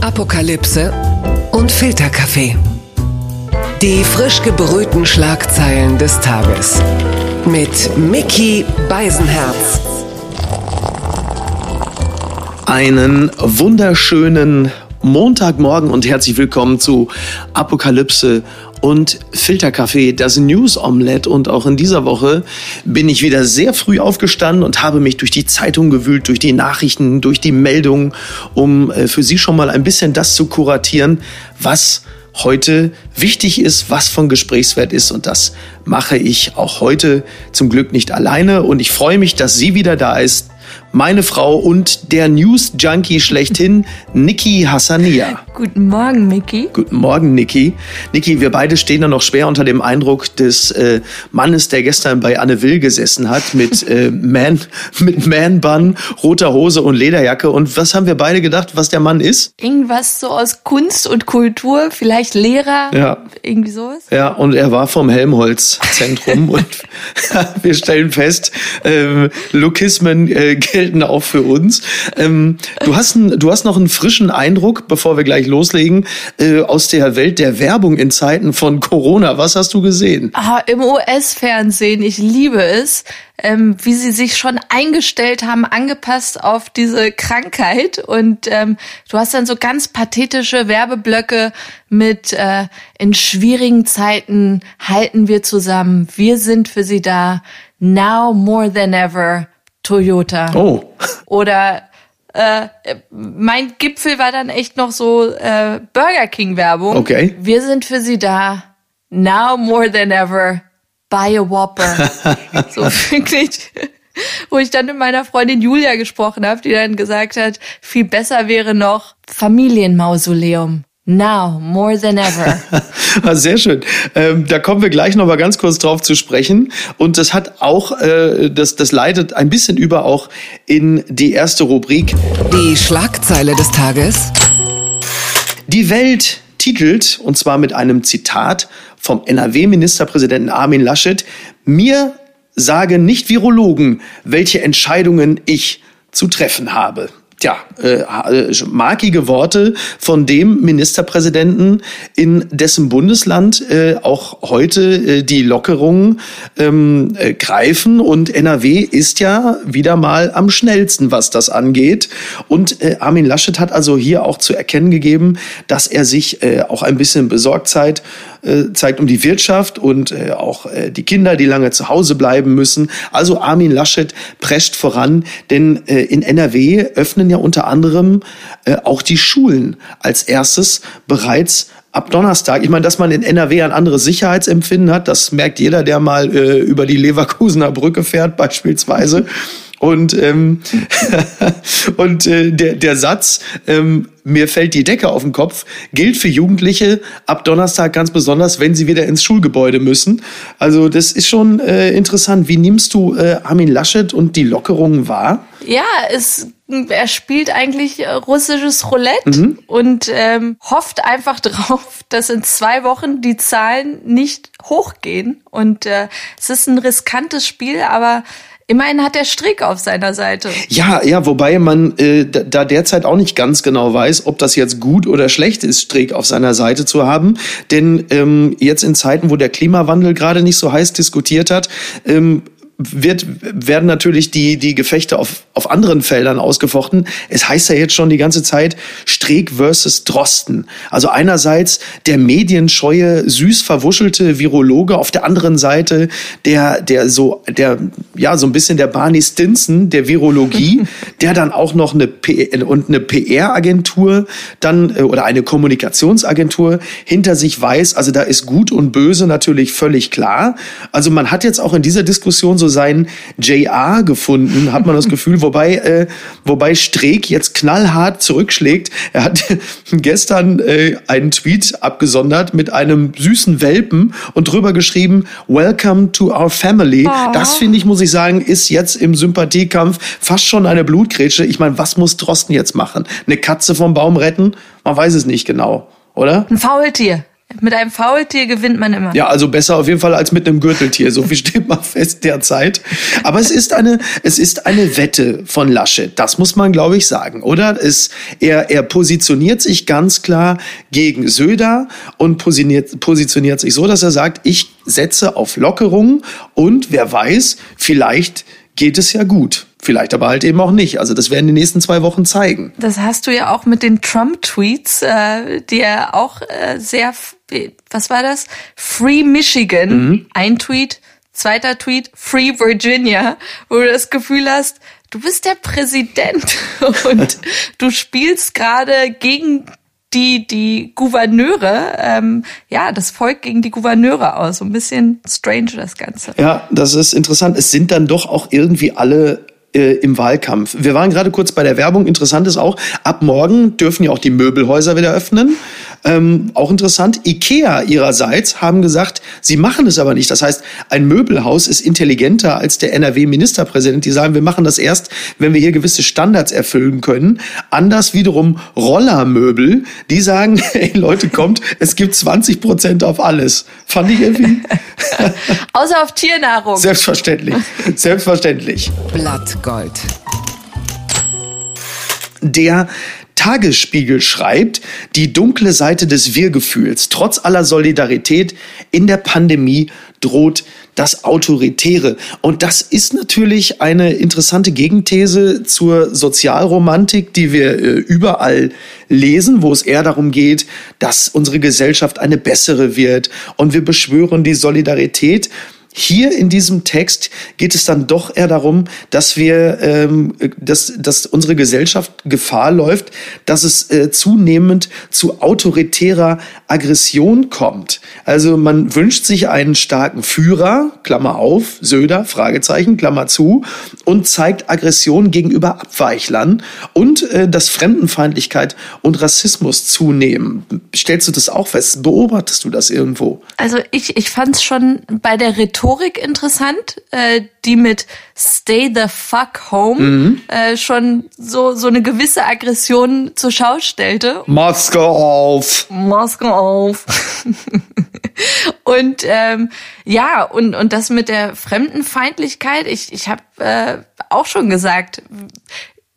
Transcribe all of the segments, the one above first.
Apokalypse und Filterkaffee. Die frisch gebrühten Schlagzeilen des Tages. Mit Mickey Beisenherz. Einen wunderschönen Montagmorgen und herzlich willkommen zu Apokalypse und Filterkaffee, das News Omelette. Und auch in dieser Woche bin ich wieder sehr früh aufgestanden und habe mich durch die Zeitung gewühlt, durch die Nachrichten, durch die Meldungen, um äh, für Sie schon mal ein bisschen das zu kuratieren, was heute wichtig ist, was von Gesprächswert ist. Und das mache ich auch heute zum Glück nicht alleine. Und ich freue mich, dass sie wieder da ist meine Frau und der News Junkie schlechthin, Niki Hassania. Guten Morgen, Niki. Guten Morgen, Niki. Niki, wir beide stehen da noch schwer unter dem Eindruck des äh, Mannes, der gestern bei Anne Will gesessen hat mit äh, Man mit Man Bun, roter Hose und Lederjacke. Und was haben wir beide gedacht, was der Mann ist? Irgendwas so aus Kunst und Kultur, vielleicht Lehrer, ja. irgendwie sowas. Ja, und er war vom Helmholtz-Zentrum und wir stellen fest, äh, Lokismen äh, gelten auch für uns. Ähm, du, hast ein, du hast noch einen frischen Eindruck, bevor wir gleich loslegen, äh, aus der Welt der Werbung in Zeiten von Corona. Was hast du gesehen? Ah, Im US-Fernsehen, ich liebe es, ähm, wie sie sich schon eingestellt haben, angepasst auf diese Krankheit. Und ähm, du hast dann so ganz pathetische Werbeblöcke mit äh, in schwierigen Zeiten halten wir zusammen, wir sind für sie da, now more than ever Toyota. Oh. Oder äh, mein Gipfel war dann echt noch so äh, Burger King Werbung. Okay. Wir sind für Sie da. Now more than ever. Buy a Whopper. so wirklich. Wo ich dann mit meiner Freundin Julia gesprochen habe, die dann gesagt hat, viel besser wäre noch Familienmausoleum. Now, more than ever. Ah, sehr schön. Ähm, da kommen wir gleich noch mal ganz kurz drauf zu sprechen. Und das hat auch, äh, das, das leitet ein bisschen über auch in die erste Rubrik. Die Schlagzeile des Tages. Die Welt titelt, und zwar mit einem Zitat vom NRW-Ministerpräsidenten Armin Laschet, mir sagen nicht Virologen, welche Entscheidungen ich zu treffen habe ja, äh, markige Worte von dem Ministerpräsidenten, in dessen Bundesland äh, auch heute äh, die Lockerungen ähm, äh, greifen. Und NRW ist ja wieder mal am schnellsten, was das angeht. Und äh, Armin Laschet hat also hier auch zu erkennen gegeben, dass er sich äh, auch ein bisschen besorgt zeigt, äh, zeigt um die Wirtschaft und äh, auch äh, die Kinder, die lange zu Hause bleiben müssen. Also Armin Laschet prescht voran, denn äh, in NRW öffnen ja unter anderem äh, auch die Schulen als erstes bereits ab Donnerstag. Ich meine, dass man in NRW ein anderes Sicherheitsempfinden hat, das merkt jeder, der mal äh, über die Leverkusener Brücke fährt beispielsweise. Und, ähm, und äh, der, der Satz, ähm, mir fällt die Decke auf den Kopf, gilt für Jugendliche ab Donnerstag ganz besonders, wenn sie wieder ins Schulgebäude müssen. Also das ist schon äh, interessant. Wie nimmst du äh, Armin Laschet und die Lockerungen wahr? Ja, es, er spielt eigentlich äh, russisches Roulette mhm. und ähm, hofft einfach drauf, dass in zwei Wochen die Zahlen nicht hochgehen. Und äh, es ist ein riskantes Spiel, aber Immerhin hat er Strick auf seiner Seite. Ja, ja, wobei man äh, da derzeit auch nicht ganz genau weiß, ob das jetzt gut oder schlecht ist, Strick auf seiner Seite zu haben. Denn ähm, jetzt in Zeiten, wo der Klimawandel gerade nicht so heiß diskutiert hat, ähm, wird, werden natürlich die, die Gefechte auf, auf anderen Feldern ausgefochten. Es heißt ja jetzt schon die ganze Zeit Streeck versus Drosten. Also einerseits der medienscheue, süß verwuschelte Virologe, auf der anderen Seite der, der so, der, ja, so ein bisschen der Barney Stinson der Virologie, der dann auch noch eine P und eine PR-Agentur dann, äh, oder eine Kommunikationsagentur hinter sich weiß. Also da ist gut und böse natürlich völlig klar. Also man hat jetzt auch in dieser Diskussion so sein JR gefunden, hat man das Gefühl, wobei, äh, wobei Streeck jetzt knallhart zurückschlägt. Er hat gestern äh, einen Tweet abgesondert mit einem süßen Welpen und drüber geschrieben, Welcome to our family. Oh. Das finde ich, muss ich sagen, ist jetzt im Sympathiekampf fast schon eine Blutgrätsche. Ich meine, was muss Drosten jetzt machen? Eine Katze vom Baum retten? Man weiß es nicht genau, oder? Ein Faultier. Mit einem Faultier gewinnt man immer. Ja, also besser auf jeden Fall als mit einem Gürteltier. So viel steht mal fest derzeit. Aber es ist eine, es ist eine Wette von Laschet. Das muss man, glaube ich, sagen, oder? Es, er, er positioniert sich ganz klar gegen Söder und positioniert, positioniert sich so, dass er sagt, ich setze auf Lockerung und wer weiß, vielleicht geht es ja gut. Vielleicht aber halt eben auch nicht. Also das werden die nächsten zwei Wochen zeigen. Das hast du ja auch mit den Trump-Tweets, äh, die er auch äh, sehr, was war das? Free Michigan, mhm. ein Tweet, zweiter Tweet, Free Virginia, wo du das Gefühl hast, du bist der Präsident und du spielst gerade gegen die die Gouverneure, ähm, ja, das Volk gegen die Gouverneure aus. So ein bisschen strange das Ganze. Ja, das ist interessant. Es sind dann doch auch irgendwie alle äh, im Wahlkampf. Wir waren gerade kurz bei der Werbung. Interessant ist auch, ab morgen dürfen ja auch die Möbelhäuser wieder öffnen. Ähm, auch interessant, IKEA ihrerseits haben gesagt, sie machen es aber nicht. Das heißt, ein Möbelhaus ist intelligenter als der NRW-Ministerpräsident. Die sagen, wir machen das erst, wenn wir hier gewisse Standards erfüllen können. Anders wiederum Rollermöbel, die sagen, hey Leute, kommt, es gibt 20 Prozent auf alles. Fand ich irgendwie. Außer auf Tiernahrung. Selbstverständlich. Selbstverständlich. Blattgold. Der Tagesspiegel schreibt, die dunkle Seite des Wir-Gefühls. Trotz aller Solidarität in der Pandemie droht das Autoritäre. Und das ist natürlich eine interessante Gegenthese zur Sozialromantik, die wir äh, überall lesen, wo es eher darum geht, dass unsere Gesellschaft eine bessere wird. Und wir beschwören die Solidarität. Hier in diesem Text geht es dann doch eher darum, dass wir, ähm, dass, dass unsere Gesellschaft Gefahr läuft, dass es äh, zunehmend zu autoritärer Aggression kommt. Also man wünscht sich einen starken Führer, Klammer auf, Söder, Fragezeichen, Klammer zu, und zeigt Aggression gegenüber Abweichlern und äh, dass Fremdenfeindlichkeit und Rassismus zunehmen. Stellst du das auch fest? Beobachtest du das irgendwo? Also ich, ich fand es schon bei der Rhetorik Rhetorik interessant, äh, die mit Stay the fuck home mhm. äh, schon so, so eine gewisse Aggression zur Schau stellte. Maske auf! Maske auf! und ähm, ja, und, und das mit der Fremdenfeindlichkeit, ich, ich habe äh, auch schon gesagt,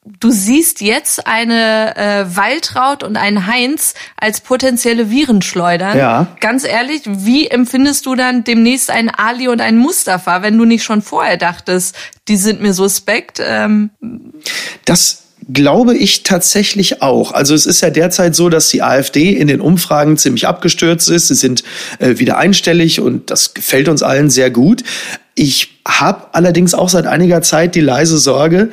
du siehst jetzt eine äh, Waltraud und einen Heinz als potenzielle Virenschleudern. Ja. Ganz ehrlich, wie empfindest du dann demnächst einen Ali und einen Mustafa, wenn du nicht schon vorher dachtest, die sind mir suspekt? Ähm das glaube ich tatsächlich auch. Also es ist ja derzeit so, dass die AfD in den Umfragen ziemlich abgestürzt ist. Sie sind äh, wieder einstellig und das gefällt uns allen sehr gut. Ich habe allerdings auch seit einiger Zeit die leise Sorge,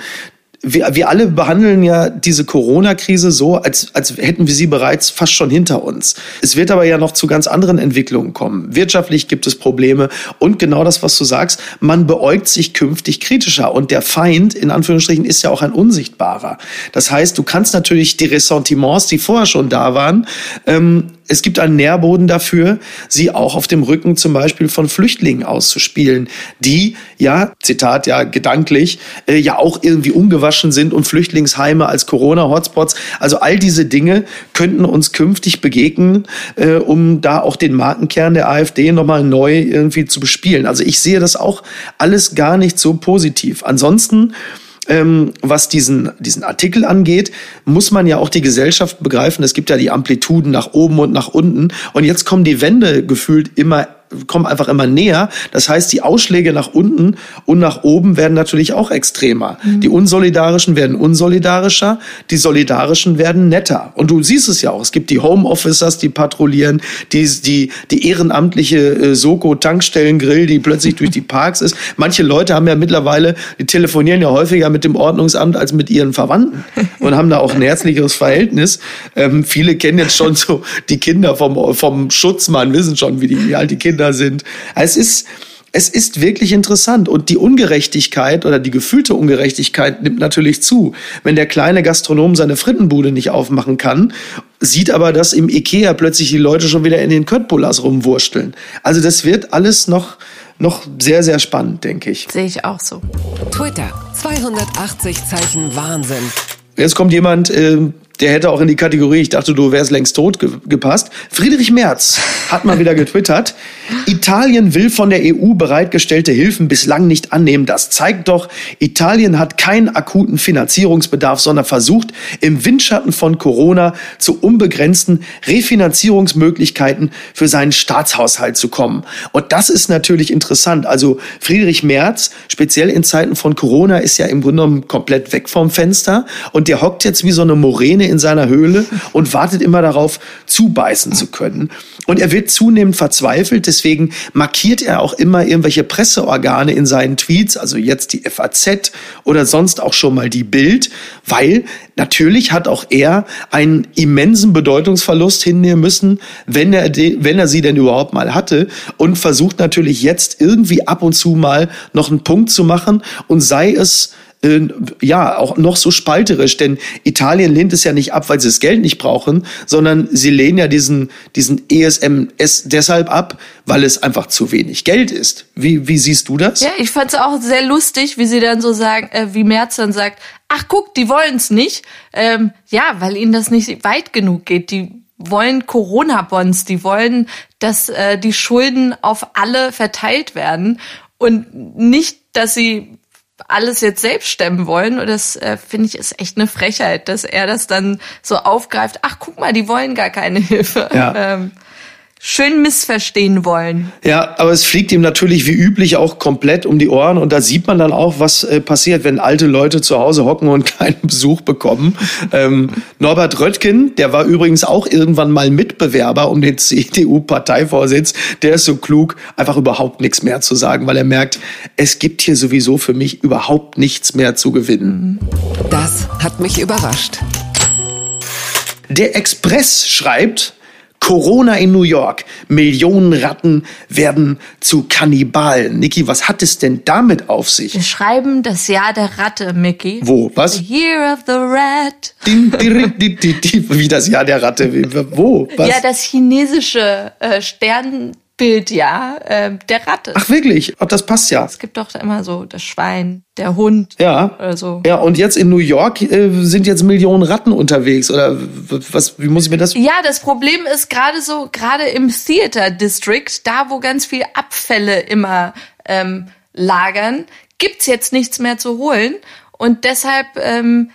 wir, wir alle behandeln ja diese Corona-Krise so, als, als hätten wir sie bereits fast schon hinter uns. Es wird aber ja noch zu ganz anderen Entwicklungen kommen. Wirtschaftlich gibt es Probleme und genau das, was du sagst, man beäugt sich künftig kritischer und der Feind, in Anführungsstrichen, ist ja auch ein unsichtbarer. Das heißt, du kannst natürlich die Ressentiments, die vorher schon da waren, ähm, es gibt einen Nährboden dafür, sie auch auf dem Rücken zum Beispiel von Flüchtlingen auszuspielen, die ja, Zitat ja gedanklich, äh, ja auch irgendwie ungewaschen sind und Flüchtlingsheime als Corona-Hotspots. Also all diese Dinge könnten uns künftig begegnen, äh, um da auch den Markenkern der AfD nochmal neu irgendwie zu bespielen. Also ich sehe das auch alles gar nicht so positiv. Ansonsten ähm, was diesen, diesen Artikel angeht, muss man ja auch die Gesellschaft begreifen. Es gibt ja die Amplituden nach oben und nach unten. Und jetzt kommen die Wände gefühlt immer kommen einfach immer näher. Das heißt, die Ausschläge nach unten und nach oben werden natürlich auch extremer. Mhm. Die Unsolidarischen werden unsolidarischer, die Solidarischen werden netter. Und du siehst es ja auch. Es gibt die Home Officers, die patrouillieren, die, die, die ehrenamtliche äh, Soko-Tankstellengrill, die plötzlich durch die Parks ist. Manche Leute haben ja mittlerweile, die telefonieren ja häufiger mit dem Ordnungsamt als mit ihren Verwandten und haben da auch ein herzlicheres Verhältnis. Ähm, viele kennen jetzt schon so die Kinder vom, vom Schutzmann, wissen schon, wie, die, wie alt die Kinder Kinder sind. Es ist, es ist wirklich interessant und die Ungerechtigkeit oder die gefühlte Ungerechtigkeit nimmt natürlich zu. Wenn der kleine Gastronom seine Frittenbude nicht aufmachen kann, sieht aber, dass im Ikea plötzlich die Leute schon wieder in den Köttbullas rumwursteln. Also das wird alles noch, noch sehr, sehr spannend, denke ich. Sehe ich auch so. Twitter, 280 Zeichen Wahnsinn. Jetzt kommt jemand, äh, der hätte auch in die Kategorie, ich dachte, du wärst längst tot ge gepasst. Friedrich Merz hat mal wieder getwittert, Italien will von der EU bereitgestellte Hilfen bislang nicht annehmen. Das zeigt doch, Italien hat keinen akuten Finanzierungsbedarf, sondern versucht im Windschatten von Corona zu unbegrenzten Refinanzierungsmöglichkeiten für seinen Staatshaushalt zu kommen. Und das ist natürlich interessant. Also Friedrich Merz, speziell in Zeiten von Corona, ist ja im Grunde genommen komplett weg vom Fenster und der hockt jetzt wie so eine Moräne in seiner Höhle und wartet immer darauf, zubeißen zu können. Und er wird zunehmend verzweifelt, deswegen markiert er auch immer irgendwelche Presseorgane in seinen Tweets, also jetzt die FAZ oder sonst auch schon mal die Bild, weil natürlich hat auch er einen immensen Bedeutungsverlust hinnehmen müssen, wenn er, wenn er sie denn überhaupt mal hatte und versucht natürlich jetzt irgendwie ab und zu mal noch einen Punkt zu machen und sei es äh, ja auch noch so spalterisch, denn Italien lehnt es ja nicht ab, weil sie das Geld nicht brauchen, sondern sie lehnen ja diesen, diesen ESMS deshalb ab, weil es einfach zu wenig Geld ist. Wie, wie siehst du das? Ja, ich fand es auch sehr lustig, wie sie dann so sagen, äh, wie Merz dann sagt, ach guck, die wollen es nicht. Ähm, ja, weil ihnen das nicht weit genug geht. Die wollen Corona-Bonds, die wollen, dass äh, die Schulden auf alle verteilt werden und nicht, dass sie alles jetzt selbst stemmen wollen. Und das äh, finde ich ist echt eine Frechheit, dass er das dann so aufgreift. Ach, guck mal, die wollen gar keine Hilfe. Ja. Ähm, schön missverstehen wollen. Ja, aber es fliegt ihm natürlich wie üblich auch komplett um die Ohren und da sieht man dann auch, was äh, passiert, wenn alte Leute zu Hause hocken und keinen Besuch bekommen. Ähm, Norbert Röttgen, der war übrigens auch irgendwann mal Mitbewerber um den CDU-Parteivorsitz, der ist so klug, einfach überhaupt nichts mehr zu sagen, weil er merkt, es gibt hier sowieso für mich überhaupt nichts mehr zu gewinnen. Das hat mich überrascht. Der Express schreibt, Corona in New York. Millionen Ratten werden zu Kannibalen. Niki, was hat es denn damit auf sich? Wir schreiben das Jahr der Ratte, Mickey. Wo? Was? The Year of the Rat. Wie das Jahr der Ratte. Wo? Was? Ja, das chinesische äh, Stern Bild, ja, äh, der Ratte. Ach wirklich? Ach, das passt ja. Es gibt doch immer so das Schwein, der Hund ja. oder so. Ja, und jetzt in New York äh, sind jetzt Millionen Ratten unterwegs oder was? Wie muss ich mir das? Ja, das Problem ist gerade so, gerade im Theater District, da wo ganz viel Abfälle immer ähm, lagern, gibt's jetzt nichts mehr zu holen und deshalb ähm,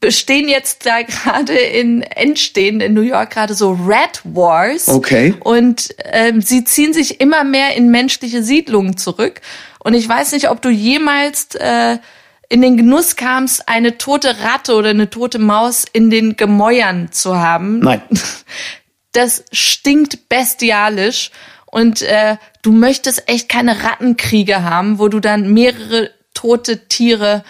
bestehen jetzt da gerade in entstehen in New York gerade so Rat Wars. Okay. Und ähm, sie ziehen sich immer mehr in menschliche Siedlungen zurück. Und ich weiß nicht, ob du jemals äh, in den Genuss kamst, eine tote Ratte oder eine tote Maus in den Gemäuern zu haben. Nein. Das stinkt bestialisch. Und äh, du möchtest echt keine Rattenkriege haben, wo du dann mehrere tote Tiere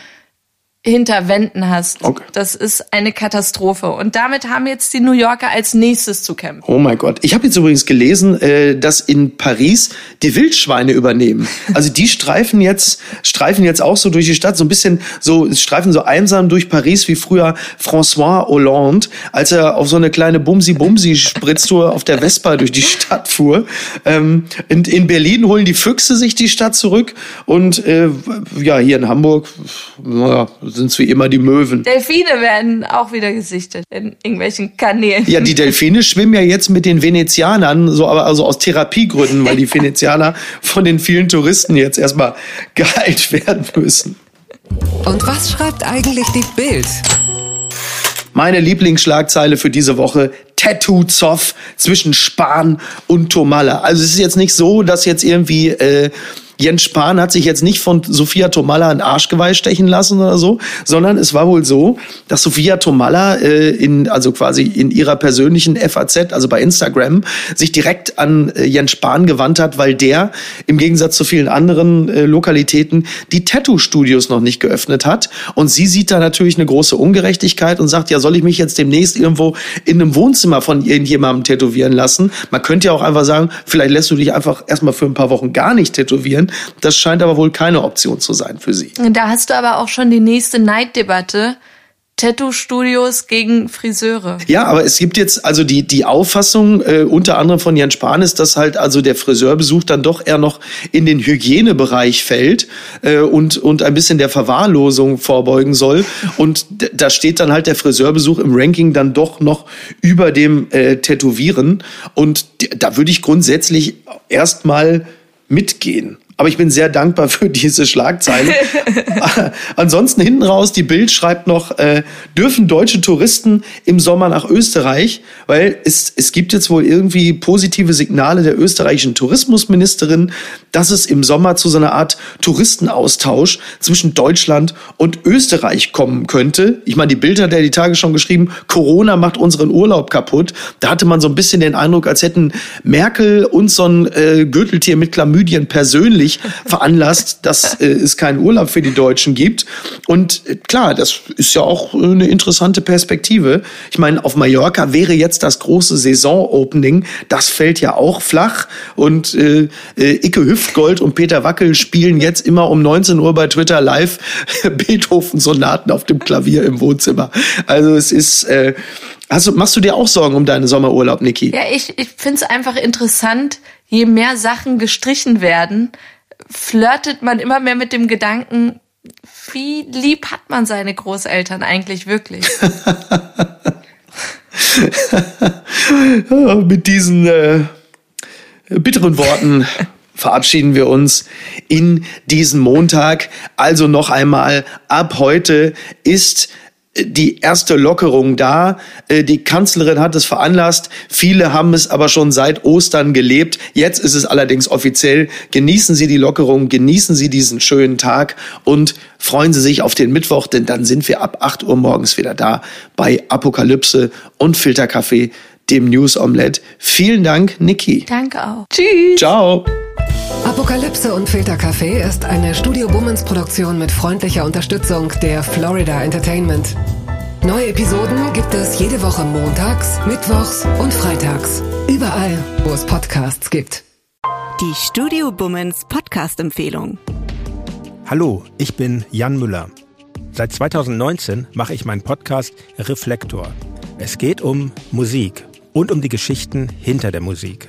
hinter Wänden hast. Okay. Das ist eine Katastrophe. Und damit haben jetzt die New Yorker als nächstes zu kämpfen. Oh mein Gott. Ich habe jetzt übrigens gelesen, äh, dass in Paris die Wildschweine übernehmen. Also die streifen jetzt, streifen jetzt auch so durch die Stadt, so ein bisschen so, streifen so einsam durch Paris wie früher François Hollande, als er auf so eine kleine Bumsi-Bumsi-Spritztour auf der Vespa durch die Stadt fuhr. Ähm, in, in Berlin holen die Füchse sich die Stadt zurück und äh, ja, hier in Hamburg, naja, sind es wie immer die Möwen. Delfine werden auch wieder gesichtet in irgendwelchen Kanälen. Ja, die Delfine schwimmen ja jetzt mit den Venezianern, so aber also aus Therapiegründen, weil die Venezianer von den vielen Touristen jetzt erstmal geheilt werden müssen. Und was schreibt eigentlich die Bild? Meine Lieblingsschlagzeile für diese Woche, Tattoo-Zoff zwischen Spahn und Tomalla. Also es ist jetzt nicht so, dass jetzt irgendwie... Äh, Jens Spahn hat sich jetzt nicht von Sophia Tomalla ein Arschgeweih stechen lassen oder so, sondern es war wohl so, dass Sophia Tomalla äh, in, also quasi in ihrer persönlichen FAZ, also bei Instagram, sich direkt an äh, Jens Spahn gewandt hat, weil der im Gegensatz zu vielen anderen äh, Lokalitäten die Tattoo-Studios noch nicht geöffnet hat. Und sie sieht da natürlich eine große Ungerechtigkeit und sagt, ja, soll ich mich jetzt demnächst irgendwo in einem Wohnzimmer von irgendjemandem tätowieren lassen? Man könnte ja auch einfach sagen, vielleicht lässt du dich einfach erstmal für ein paar Wochen gar nicht tätowieren das scheint aber wohl keine Option zu sein für sie. Da hast du aber auch schon die nächste Neiddebatte. Tattoo-Studios gegen Friseure. Ja, aber es gibt jetzt also die, die Auffassung, äh, unter anderem von Jan Spahn, ist, dass halt also der Friseurbesuch dann doch eher noch in den Hygienebereich fällt äh, und, und ein bisschen der Verwahrlosung vorbeugen soll. Und da steht dann halt der Friseurbesuch im Ranking dann doch noch über dem äh, Tätowieren. Und da würde ich grundsätzlich erstmal mitgehen. Aber ich bin sehr dankbar für diese Schlagzeile. Ansonsten hinten raus, die Bild schreibt noch, äh, dürfen deutsche Touristen im Sommer nach Österreich? Weil es, es gibt jetzt wohl irgendwie positive Signale der österreichischen Tourismusministerin, dass es im Sommer zu so einer Art Touristenaustausch zwischen Deutschland und Österreich kommen könnte. Ich meine, die Bild hat ja die Tage schon geschrieben, Corona macht unseren Urlaub kaputt. Da hatte man so ein bisschen den Eindruck, als hätten Merkel und so ein äh, Gürteltier mit Chlamydien persönlich natürlich veranlasst, dass äh, es keinen Urlaub für die Deutschen gibt. Und äh, klar, das ist ja auch eine interessante Perspektive. Ich meine, auf Mallorca wäre jetzt das große Saison-Opening. Das fällt ja auch flach. Und äh, äh, Icke Hüftgold und Peter Wackel spielen jetzt immer um 19 Uhr bei Twitter live Beethoven-Sonaten auf dem Klavier im Wohnzimmer. Also es ist... Äh, also machst du dir auch Sorgen um deinen Sommerurlaub, Niki? Ja, ich, ich finde es einfach interessant, je mehr Sachen gestrichen werden, flirtet man immer mehr mit dem Gedanken, wie lieb hat man seine Großeltern eigentlich wirklich? mit diesen äh, bitteren Worten verabschieden wir uns in diesen Montag. Also noch einmal, ab heute ist die erste Lockerung da. Äh, die Kanzlerin hat es veranlasst. Viele haben es aber schon seit Ostern gelebt. Jetzt ist es allerdings offiziell. Genießen Sie die Lockerung, genießen Sie diesen schönen Tag und freuen Sie sich auf den Mittwoch, denn dann sind wir ab 8 Uhr morgens wieder da bei Apokalypse und Filterkaffee, dem News Omelette. Vielen Dank, Niki. Danke auch. Tschüss. Ciao. Apokalypse und Filterkaffee ist eine Studio Bummens Produktion mit freundlicher Unterstützung der Florida Entertainment. Neue Episoden gibt es jede Woche montags, mittwochs und freitags. Überall, wo es Podcasts gibt. Die Studio Bummens Podcast-Empfehlung. Hallo, ich bin Jan Müller. Seit 2019 mache ich meinen Podcast Reflektor. Es geht um Musik und um die Geschichten hinter der Musik.